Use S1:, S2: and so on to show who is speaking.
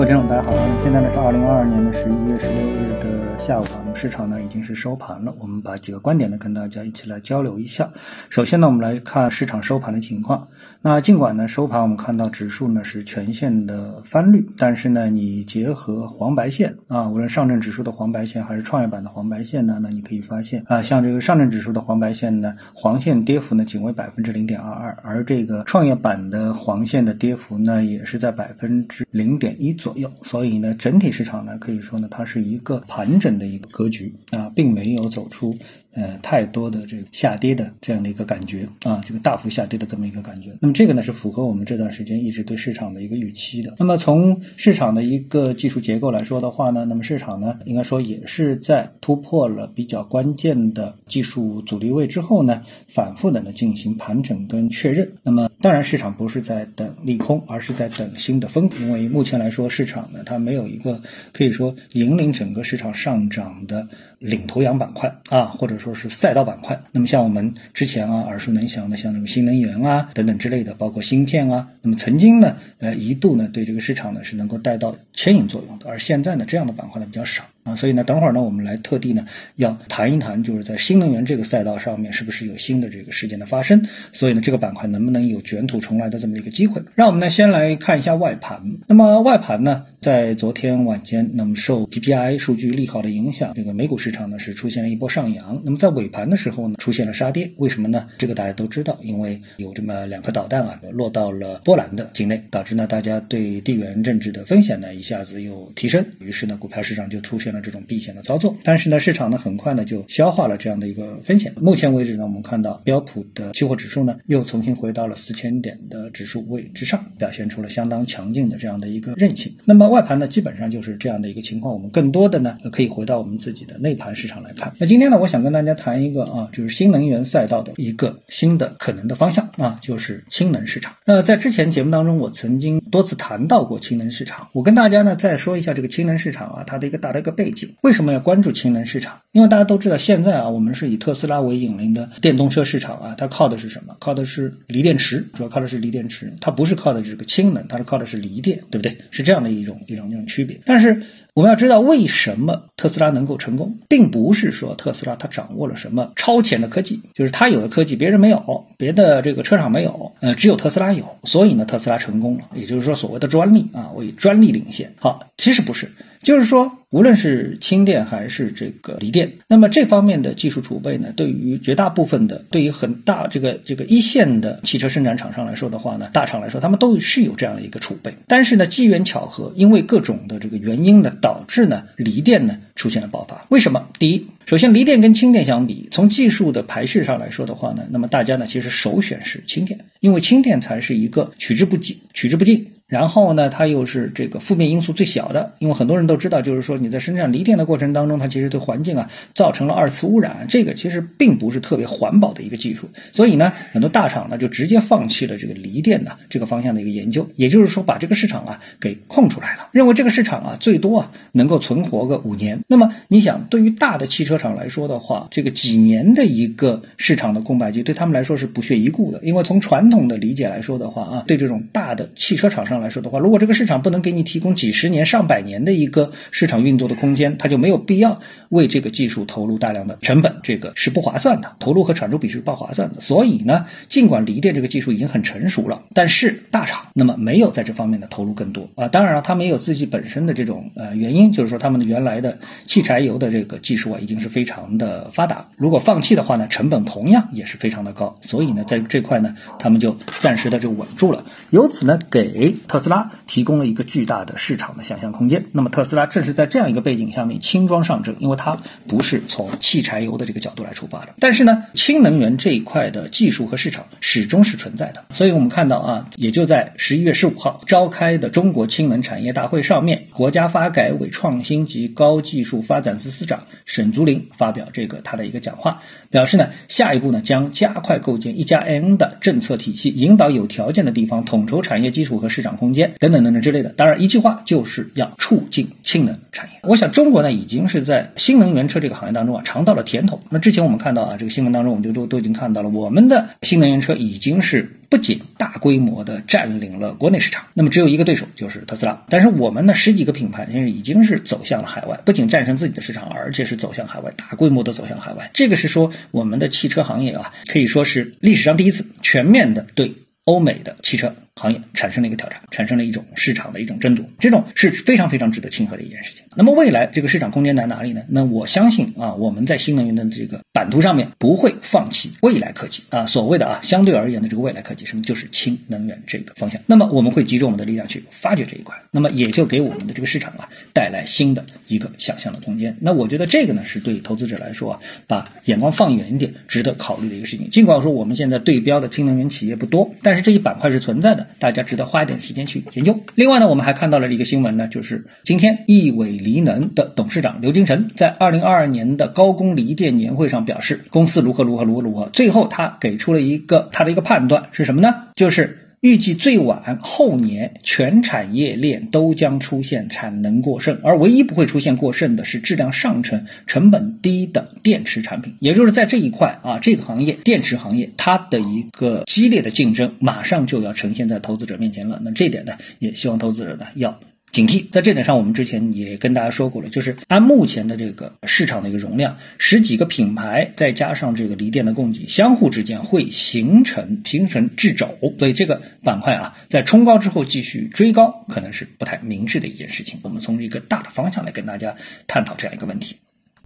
S1: 各位听众，大家好。现在呢是二零二二年的十一月十六日的下午啊，那么市场呢已经是收盘了。我们把几个观点呢跟大家一起来交流一下。首先呢，我们来看市场收盘的情况。那尽管呢收盘我们看到指数呢是全线的翻绿，但是呢你结合黄白线啊，无论上证指数的黄白线还是创业板的黄白线呢，那你可以发现啊，像这个上证指数的黄白线呢，黄线跌幅呢仅为百分之零点二二，而这个创业板的黄线的跌幅呢也是在百分之零点一左所以呢，整体市场呢可以说呢它是一个盘整的一个格局啊，并没有走出。呃，太多的这个下跌的这样的一个感觉啊，这个大幅下跌的这么一个感觉。那么这个呢是符合我们这段时间一直对市场的一个预期的。那么从市场的一个技术结构来说的话呢，那么市场呢应该说也是在突破了比较关键的技术阻力位之后呢，反复的呢进行盘整跟确认。那么当然市场不是在等利空，而是在等新的风，因为目前来说市场呢它没有一个可以说引领整个市场上涨的领头羊板块啊，或者。说是赛道板块，那么像我们之前啊耳熟能详的，像什么新能源啊等等之类的，包括芯片啊，那么曾经呢，呃一度呢对这个市场呢是能够带到牵引作用的，而现在呢这样的板块呢比较少。啊，所以呢，等会儿呢，我们来特地呢要谈一谈，就是在新能源这个赛道上面，是不是有新的这个事件的发生？所以呢，这个板块能不能有卷土重来的这么一个机会？让我们呢先来看一下外盘。那么外盘呢，在昨天晚间，那么受 PPI 数据利好的影响，这个美股市场呢是出现了一波上扬。那么在尾盘的时候呢，出现了杀跌。为什么呢？这个大家都知道，因为有这么两颗导弹啊落到了波兰的境内，导致呢大家对地缘政治的风险呢一下子又提升，于是呢股票市场就出现。了这种避险的操作，但是呢，市场呢很快呢就消化了这样的一个风险。目前为止呢，我们看到标普的期货指数呢又重新回到了四千点的指数位之上，表现出了相当强劲的这样的一个韧性。那么外盘呢基本上就是这样的一个情况。我们更多的呢可以回到我们自己的内盘市场来看。那今天呢，我想跟大家谈一个啊，就是新能源赛道的一个新的可能的方向啊，就是氢能市场。那在之前节目当中，我曾经多次谈到过氢能市场。我跟大家呢再说一下这个氢能市场啊，它的一个大的一个。背景为什么要关注氢能市场？因为大家都知道，现在啊，我们是以特斯拉为引领的电动车市场啊，它靠的是什么？靠的是锂电池，主要靠的是锂电池，它不是靠的这个氢能，它是靠的是锂电，对不对？是这样的一种一种一种区别。但是我们要知道，为什么特斯拉能够成功，并不是说特斯拉它掌握了什么超前的科技，就是它有的科技别人没有，别的这个车厂没有，呃，只有特斯拉有，所以呢，特斯拉成功了。也就是说，所谓的专利啊，为专利领先。好，其实不是。就是说，无论是氢电还是这个锂电，那么这方面的技术储备呢，对于绝大部分的，对于很大这个这个一线的汽车生产厂商来说的话呢，大厂来说，他们都是有这样的一个储备。但是呢，机缘巧合，因为各种的这个原因呢，导致呢，锂电呢出现了爆发。为什么？第一，首先锂电跟氢电相比，从技术的排序上来说的话呢，那么大家呢其实首选是氢电，因为氢电才是一个取之不尽、取之不尽。然后呢，它又是这个负面因素最小的，因为很多人都知道，就是说你在生产锂电的过程当中，它其实对环境啊造成了二次污染，这个其实并不是特别环保的一个技术。所以呢，很多大厂呢就直接放弃了这个锂电的这个方向的一个研究，也就是说把这个市场啊给空出来了，认为这个市场啊最多啊能够存活个五年。那么你想，对于大的汽车厂来说的话，这个几年的一个市场的空白期对他们来说是不屑一顾的，因为从传统的理解来说的话啊，对这种大的汽车厂商。来说的话，如果这个市场不能给你提供几十年、上百年的一个市场运作的空间，它就没有必要为这个技术投入大量的成本，这个是不划算的，投入和产出比是不划算的。所以呢，尽管锂电这个技术已经很成熟了，但是大厂那么没有在这方面的投入更多啊。当然了，他们也有自己本身的这种呃原因，就是说他们的原来的汽柴油的这个技术啊已经是非常的发达，如果放弃的话呢，成本同样也是非常的高。所以呢，在这块呢，他们就暂时的就稳住了，由此呢给。特斯拉提供了一个巨大的市场的想象空间。那么特斯拉正是在这样一个背景下面轻装上阵，因为它不是从汽柴油的这个角度来出发的。但是呢，氢能源这一块的技术和市场始终是存在的。所以我们看到啊，也就在十一月十五号召开的中国氢能产业大会上面，国家发改委创新及高技术发展司司长沈竹林发表这个他的一个讲话，表示呢，下一步呢将加快构建一加 N 的政策体系，引导有条件的地方统筹产业基础和市场。空间等等等等之类的。当然，一句话就是要促进氢能产业。我想中国呢已经是在新能源车这个行业当中啊尝到了甜头。那之前我们看到啊这个新闻当中，我们就都都已经看到了，我们的新能源车已经是不仅大规模的占领了国内市场，那么只有一个对手就是特斯拉。但是我们呢十几个品牌现在已经是走向了海外，不仅战胜自己的市场，而且是走向海外，大规模的走向海外。这个是说我们的汽车行业啊可以说是历史上第一次全面的对欧美的汽车。行业产生了一个挑战，产生了一种市场的一种争夺，这种是非常非常值得庆贺的一件事情。那么未来这个市场空间在哪里呢？那我相信啊，我们在新能源的这个版图上面不会放弃未来科技啊，所谓的啊相对而言的这个未来科技，什么就是氢能源这个方向。那么我们会集中我们的力量去发掘这一块，那么也就给我们的这个市场啊带来新的一个想象的空间。那我觉得这个呢是对投资者来说啊，把眼光放远一点，值得考虑的一个事情。尽管说我们现在对标的新能源企业不多，但是这一板块是存在的。大家值得花一点时间去研究。另外呢，我们还看到了一个新闻呢，就是今天亿纬锂能的董事长刘金成在二零二二年的高功锂电年会上表示，公司如何如何如何如何。最后他给出了一个他的一个判断是什么呢？就是。预计最晚后年，全产业链都将出现产能过剩，而唯一不会出现过剩的是质量上乘、成本低的电池产品。也就是在这一块啊，这个行业电池行业它的一个激烈的竞争，马上就要呈现在投资者面前了。那这点呢，也希望投资者呢要。警惕，在这点上，我们之前也跟大家说过了，就是按目前的这个市场的一个容量，十几个品牌再加上这个锂电的供给，相互之间会形成形成掣肘，所以这个板块啊，在冲高之后继续追高，可能是不太明智的一件事情。我们从一个大的方向来跟大家探讨这样一个问题。